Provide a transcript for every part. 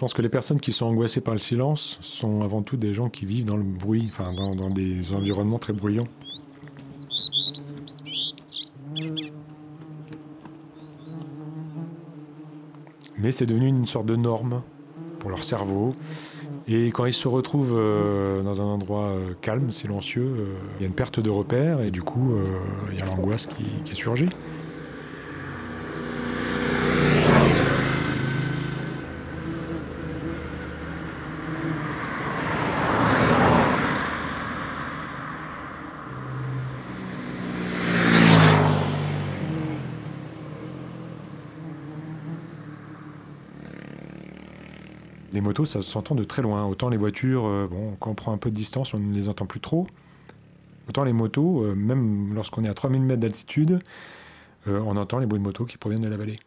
pense que les personnes qui sont angoissées par le silence sont avant tout des gens qui vivent dans le bruit, enfin dans, des environnements très bruyants. Mais c'est devenu une sorte de norme pour leur cerveau. Et quand ils se retrouvent euh, dans un endroit euh, calme, silencieux, euh, il y a une perte de repère et du coup, il y a l'angoisse qui surgit. Ça s'entend de très loin. Autant les voitures, euh, bon, quand on prend un peu de distance, on ne les entend plus trop. Autant les motos, euh, même lorsqu'on est à 3000 mètres d'altitude, euh, on entend les bruits de motos qui proviennent de la vallée.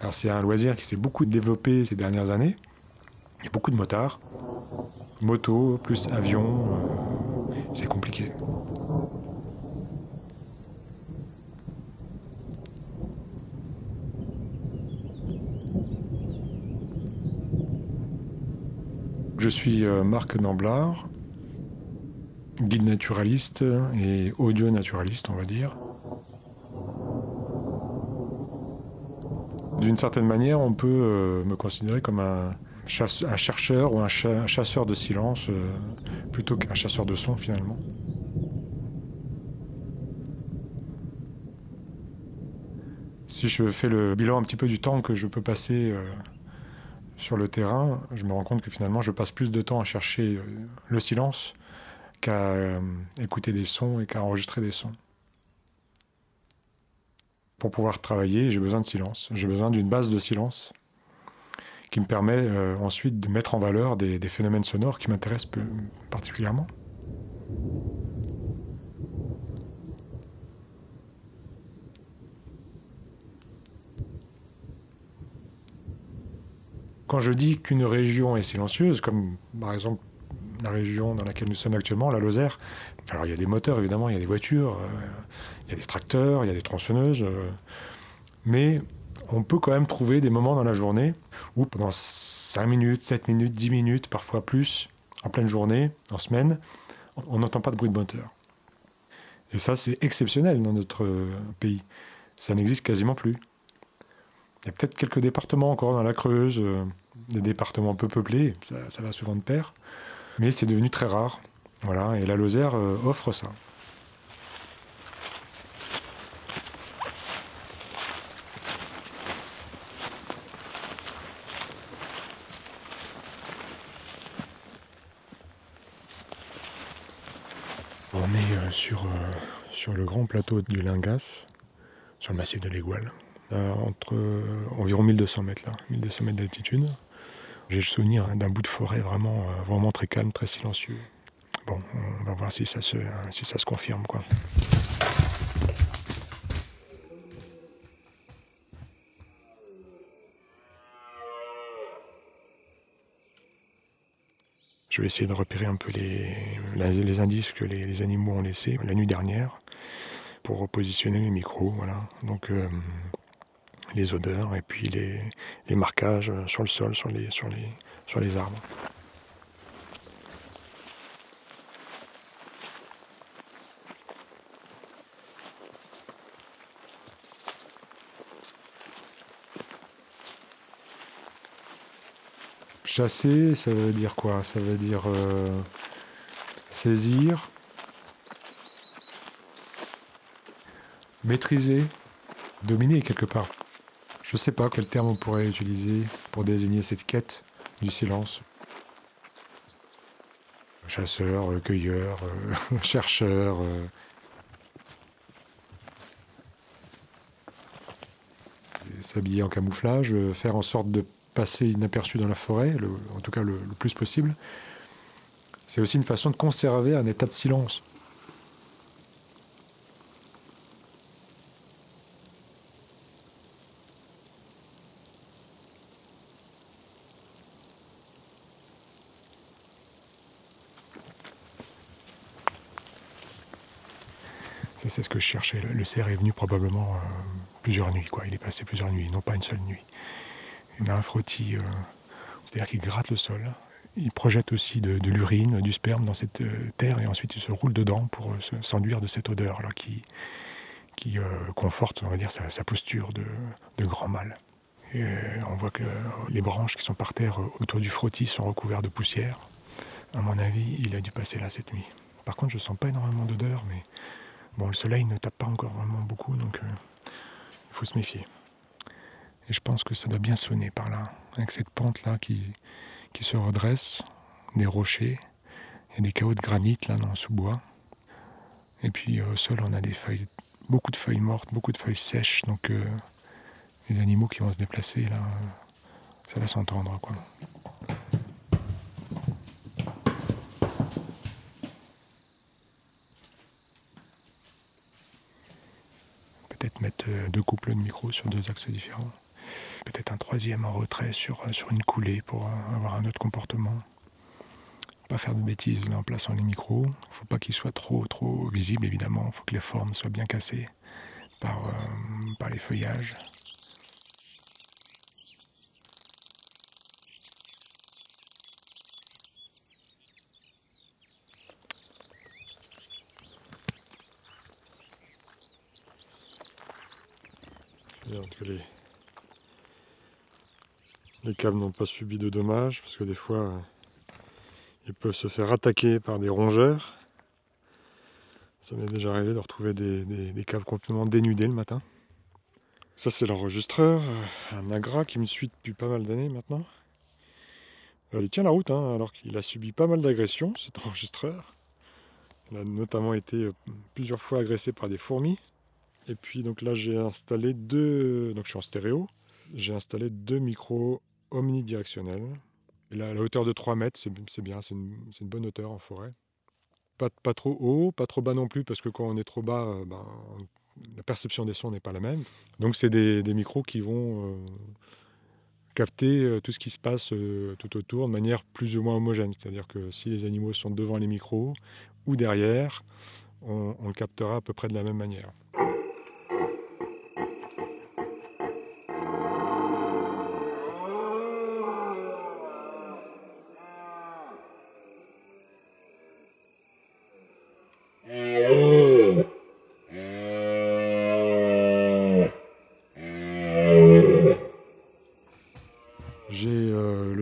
Alors c'est un loisir qui s'est beaucoup développé ces dernières années. Il y a beaucoup de motards. Moto plus avion, c'est compliqué. Je suis euh, Marc Namblard, guide naturaliste et audio naturaliste, on va dire. D'une certaine manière, on peut euh, me considérer comme un, chercheur ou un, chasseur de silence euh, plutôt qu'un chasseur de son finalement. Si je fais le bilan un petit peu du temps que je peux passer sur le terrain, je me rends compte que finalement, je passe plus de temps à chercher euh, le silence qu'à euh, écouter des sons et qu'à enregistrer des sons. Pour pouvoir travailler, j'ai besoin de silence. J'ai besoin d'une base de silence qui me permet euh, ensuite de mettre en valeur des, des phénomènes sonores qui m'intéressent particulièrement. Quand je dis qu'une région est silencieuse, comme par exemple la région dans laquelle nous sommes actuellement, la Lozère, alors il y a des moteurs évidemment, il y a des voitures, euh, il y a des tracteurs, il y a des tronçonneuses, euh, mais on peut quand même trouver des moments dans la journée où pendant 5 minutes, 7 minutes, 10 minutes, parfois plus, en pleine journée, en semaine, on n'entend pas de bruit de moteur. Et ça, c'est exceptionnel dans notre pays. Ça n'existe quasiment plus. Il y a peut-être quelques départements encore dans la Creuse, euh, des départements peu peuplés, ça, va souvent de pair, mais c'est devenu très rare. Voilà, et la Lozère euh, offre ça. On est euh, sur, sur le grand plateau du Lingas, sur le massif de l'Égual. Euh, entre euh, environ 1200 mètres là, 1200 mètres d'altitude. J'ai le souvenir d'un bout de forêt vraiment, euh, vraiment très calme, très silencieux. Bon, on va voir si ça se, si ça se confirme quoi. Je vais essayer de repérer un peu les, les indices que les, animaux ont laissés la nuit dernière pour repositionner les micros. Voilà. Donc les odeurs et puis les, marquages sur le sol, sur les arbres. Chasser, ça veut dire quoi? Ça veut dire euh, saisir, maîtriser, dominer quelque part. Je ne sais pas quel terme on pourrait utiliser pour désigner cette quête du silence. Chasseur, euh, cueilleur, euh, chercheur. Euh. S'habiller en camouflage, faire en sorte de passer inaperçu dans la forêt, en tout cas le plus possible. C'est aussi une façon de conserver un état de silence. Que. Le cerf est venu probablement euh, plusieurs nuits. Quoi. Il est passé plusieurs nuits, non pas une seule nuit. Il a un frottis, euh, c'est-à-dire qu'il gratte le sol. Il projette aussi de, l'urine, du sperme dans cette euh, terre et ensuite il se roule dedans pour s'enduire de cette odeur là qui, qui conforte, on va dire, sa, posture de, grand mâle. Et on voit que les branches qui sont par terre autour du frottis sont recouvertes de poussière. À mon avis, il a dû passer là cette nuit. Par contre, je sens pas énormément d'odeur, mais Bon, le soleil ne tape pas encore vraiment beaucoup, donc euh, il faut se méfier. Et je pense que ça doit bien sonner par là, avec cette pente là qui, se redresse, des rochers, a des chaos de granit là dans le sous-bois. Et puis euh, au sol, on a des feuilles, beaucoup de feuilles mortes, beaucoup de feuilles sèches, donc euh, les animaux qui vont se déplacer là, ça va s'entendre quoi. mettre euh, deux couples de micros sur deux axes différents. Peut-être un troisième en retrait sur, euh, une coulée pour euh, avoir un autre comportement. Pas faire de bêtises en plaçant les micros. Il ne faut pas qu'ils soient trop trop visibles évidemment. Il faut que les formes soient bien cassées par les feuillages. Les, les câbles n'ont pas subi de dommages, parce que des fois, ils peuvent se faire attaquer par des rongeurs. Ça m'est déjà arrivé de retrouver des, câbles complètement dénudés le matin. Ça, c'est l'enregistreur, un Agra qui me suit depuis pas mal d'années maintenant. il tient la route, hein, alors qu'il a subi pas mal d'agressions, cet enregistreur. Il a notamment été euh, plusieurs fois agressé par des fourmis. Et puis donc là j'ai installé deux, donc je suis en stéréo, j'ai installé deux micros omnidirectionnels. La hauteur de 3 mètres, c'est bien, c'est une, bonne hauteur en forêt. Pas, pas, trop haut, pas trop bas non plus, parce que quand on est trop bas, euh, ben, la perception des sons n'est pas la même. Donc c'est des, micros qui vont euh, capter euh, tout ce qui se passe tout autour de manière plus ou moins homogène. C'est-à-dire que si les animaux sont devant les micros ou derrière, on le captera à peu près de la même manière.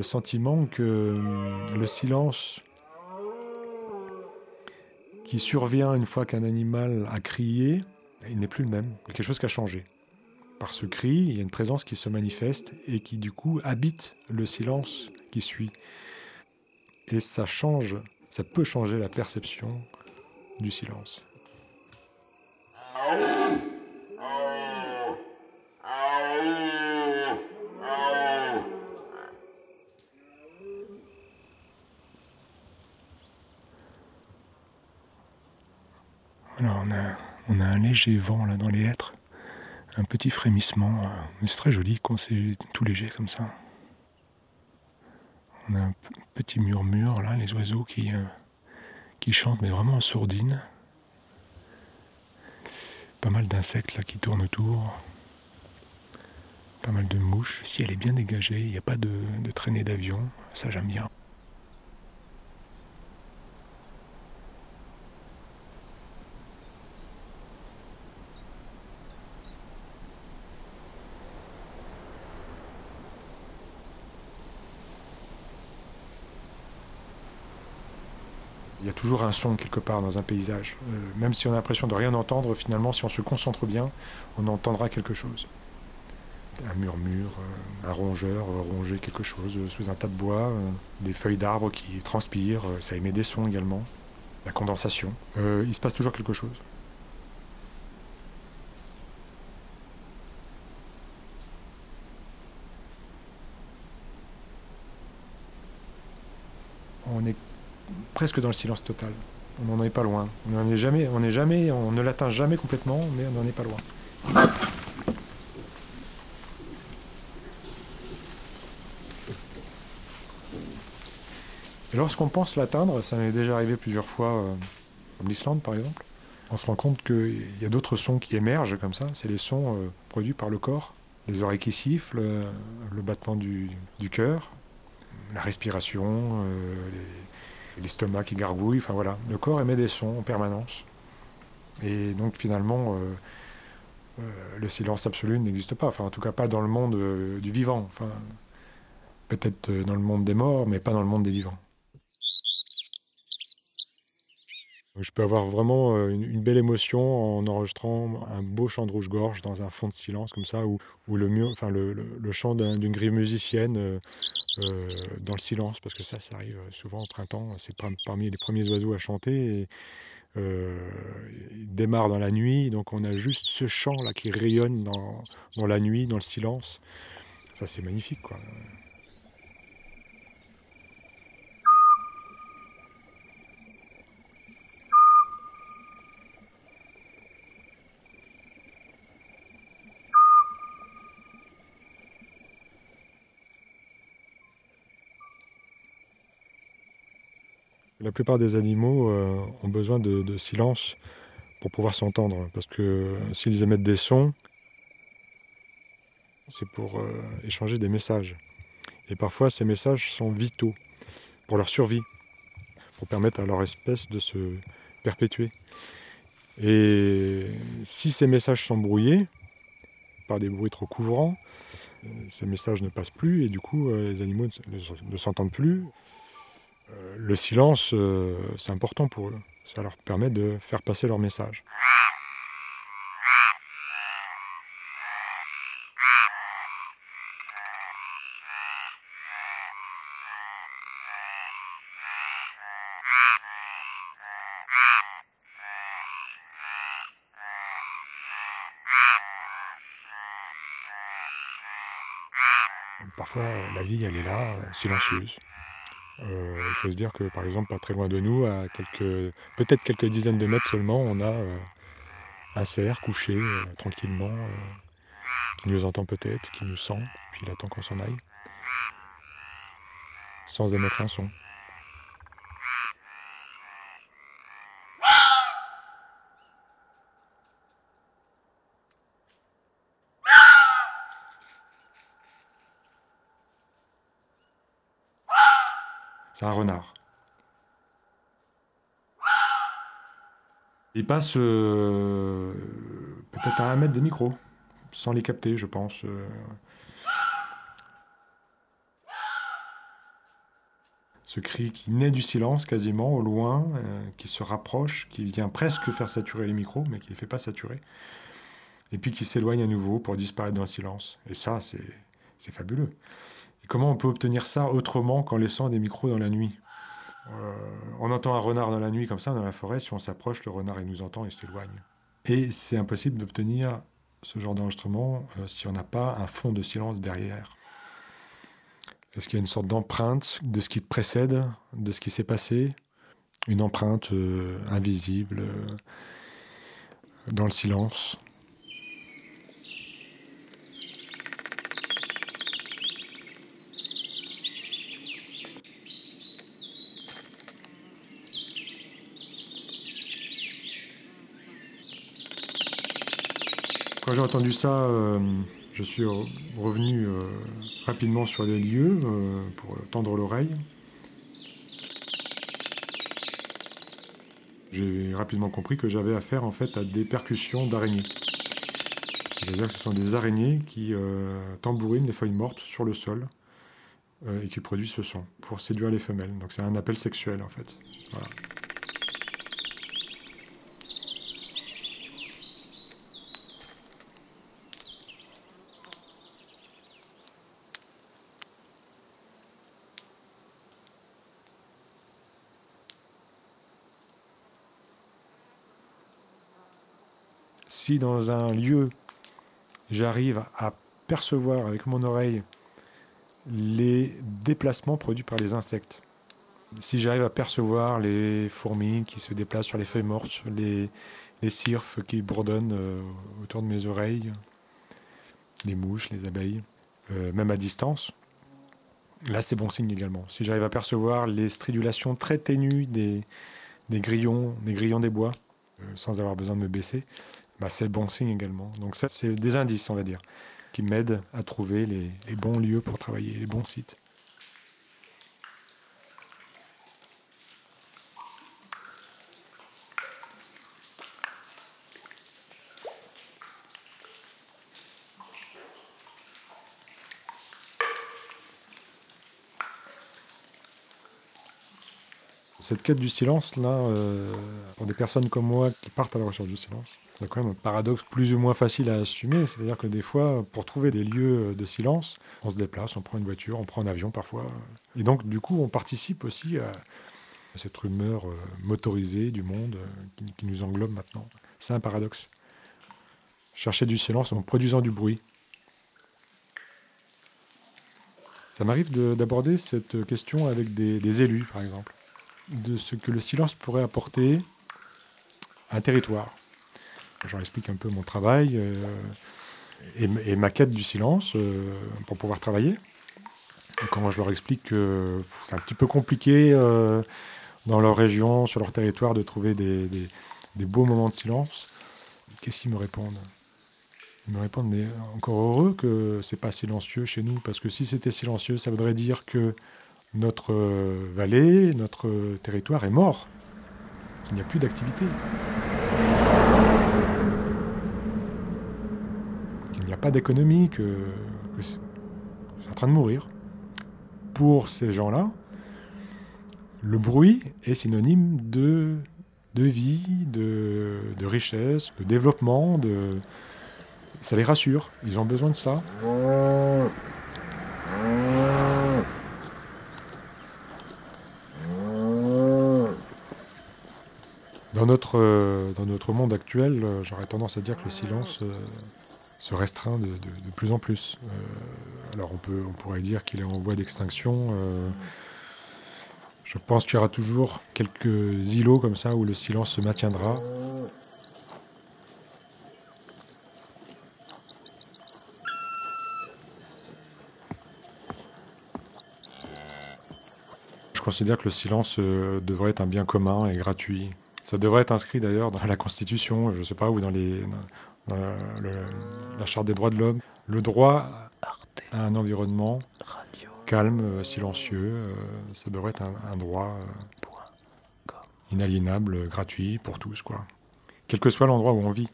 Sentiment que euh, le silence qui survient une fois qu'un animal a crié, il n'est plus le même. Il y a quelque chose qui a changé. Par ce cri, il y a une présence qui se manifeste et qui du coup habite le silence qui suit. Et ça change, ça peut changer la perception du silence. On a, un léger vent là dans les hêtres, un petit frémissement, euh, mais c'est très joli quand c'est tout léger comme ça. On a un petit murmure là, les oiseaux qui, euh, qui chantent, mais vraiment en sourdine. Pas mal d'insectes là qui tournent autour. Pas mal de mouches. Si elle est bien dégagée, il n'y a pas de, de traînée d'avion, ça j'aime bien. Il y a toujours un son quelque part dans un paysage. Euh, même si on a l'impression de rien entendre, finalement, si on se concentre bien, on entendra quelque chose. Un murmure, euh, un rongeur euh, ronger quelque chose sous un tas de bois, des feuilles d'arbres qui transpirent, ça émet des sons également, la condensation. il se passe toujours quelque chose. On est presque dans le silence total. On n'en est pas loin. On n'en est jamais, on jamais, on ne l'atteint jamais complètement, mais on n'en est pas loin. Et lorsqu'on pense l'atteindre, ça m'est déjà arrivé plusieurs fois, euh, comme l'Islande par exemple, on se rend compte qu'il y a d'autres sons qui émergent comme ça. C'est les sons euh, produits par le corps, les oreilles qui sifflent, euh, le battement du, cœur, la respiration, l'estomac qui gargouille. Enfin voilà, le corps émet des sons en permanence. Et donc finalement, le silence absolu n'existe pas. Enfin en tout cas pas dans le monde du vivant. Enfin, peut-être dans le monde des morts, mais pas dans le monde des vivants. Je peux avoir vraiment euh, une, belle émotion en enregistrant un beau chant de rouge-gorge dans un fond de silence comme ça, ou, le, enfin, le, chant d'une grille musicienne euh, euh, dans le silence, parce que ça, ça arrive souvent au printemps, c'est parmi les premiers oiseaux à chanter. Et, il démarre dans la nuit, donc on a juste ce chant là qui rayonne dans, dans la nuit, dans le silence. Ça c'est magnifique quoi. La plupart des animaux euh, ont besoin de, silence pour pouvoir s'entendre, parce que s'ils émettent des sons, c'est pour euh, échanger des messages. Et parfois, ces messages sont vitaux pour leur survie, pour permettre à leur espèce de se perpétuer. Et si ces messages sont brouillés par des bruits trop couvrants, euh, ces messages ne passent plus et du coup les animaux ne s'entendent plus. Euh, le silence, euh, c'est important pour eux. Ça leur permet de faire passer leur message. Parfois, la vie, elle est là, silencieuse. Euh, il faut se dire que par exemple, pas très loin de nous, à quelques, peut-être quelques dizaines de mètres seulement, on a euh, un cerf couché euh, tranquillement, qui nous entend peut-être, qui nous sent, puis il attend qu'on s'en aille, sans émettre un son. C'est un renard. Il passe euh, peut-être à un mètre des micros, sans les capter, je pense. Euh. Ce cri qui naît du silence quasiment au loin, euh, qui se rapproche, qui vient presque faire saturer les micros, mais qui ne les fait pas saturer. Et puis qui s'éloigne à nouveau pour disparaître dans le silence. Et ça, c'est fabuleux comment on peut obtenir ça autrement qu'en laissant des micros dans la nuit euh, On entend un renard dans la nuit comme ça, dans la forêt, si on s'approche, le renard il nous entend et s'éloigne. Et c'est impossible d'obtenir ce genre d'enregistrement euh, si on n'a pas un fond de silence derrière. Est-ce qu'il y a une sorte d'empreinte de ce qui précède, de ce qui s'est passé? Une empreinte euh, invisible dans le silence? J'ai entendu ça, euh, je suis revenu euh, rapidement sur les lieux euh, pour tendre l'oreille. J'ai rapidement compris que j'avais affaire en fait à des percussions d'araignées. C'est-à-dire que ce sont des araignées qui tambourinent les feuilles mortes sur le sol et qui produisent ce son pour séduire les femelles. Donc c'est un appel sexuel en fait. Si dans un lieu, j'arrive à percevoir avec mon oreille les déplacements produits par les insectes, si j'arrive à percevoir les fourmis qui se déplacent sur les feuilles mortes, les, les qui bourdonnent euh, autour de mes oreilles, les mouches, les abeilles, euh, même à distance, là c'est bon signe également. Si j'arrive à percevoir les stridulations très ténues des, des grillons, des grillons des bois, sans avoir besoin de me baisser, bah, c'est bon signe également. Donc ça, c'est des indices, on va dire, qui m'aident à trouver les bons lieux pour travailler, les bons sites. Cette quête du silence, là, euh, pour des personnes comme moi qui partent à la recherche du silence, c'est quand même un paradoxe plus ou moins facile à assumer. C'est-à-dire que des fois, pour trouver des lieux de silence, on se déplace, on prend une voiture, on prend un avion parfois. Et donc, du coup, on participe aussi à cette rumeur euh, motorisée du monde euh, qui, nous englobe maintenant. C'est un paradoxe. Chercher du silence en produisant du bruit. Ça m'arrive d'aborder cette question avec des élus, par exemple de ce que le silence pourrait apporter à un territoire. J'en explique un peu mon travail euh, et, ma quête du silence euh, pour pouvoir travailler. quand je leur explique que c'est un petit peu compliqué euh, dans leur région, sur leur territoire, de trouver des, beaux moments de silence, qu'est-ce qu'ils me répondent? Ils me répondent, mais encore heureux que c'est pas silencieux chez nous, parce que si c'était silencieux, ça voudrait dire que notre euh, vallée, notre territoire est mort. Il n'y a plus d'activité. Il n'y a pas d'économie, que, c'est en train de mourir. Pour ces gens-là, le bruit est synonyme de, de vie, de, de, richesse, de développement, de... ça les rassure. Ils ont besoin de ça. Dans notre, euh, dans notre monde actuel, euh, j'aurais tendance à dire que le silence euh, se restreint de, plus en plus. alors on, peut, on pourrait dire qu'il est en voie d'extinction. je pense qu'il y aura toujours quelques îlots comme ça où le silence se maintiendra. Je considère que le silence devrait être un bien commun et gratuit. Ça devrait être inscrit d'ailleurs dans la Constitution, je ne sais pas, ou dans, les, la Charte des droits de l'homme. Le droit à un environnement calme, silencieux, euh, ça devrait être un, droit euh, inaliénable, gratuit pour tous, quoi. Quel que soit l'endroit où on vit.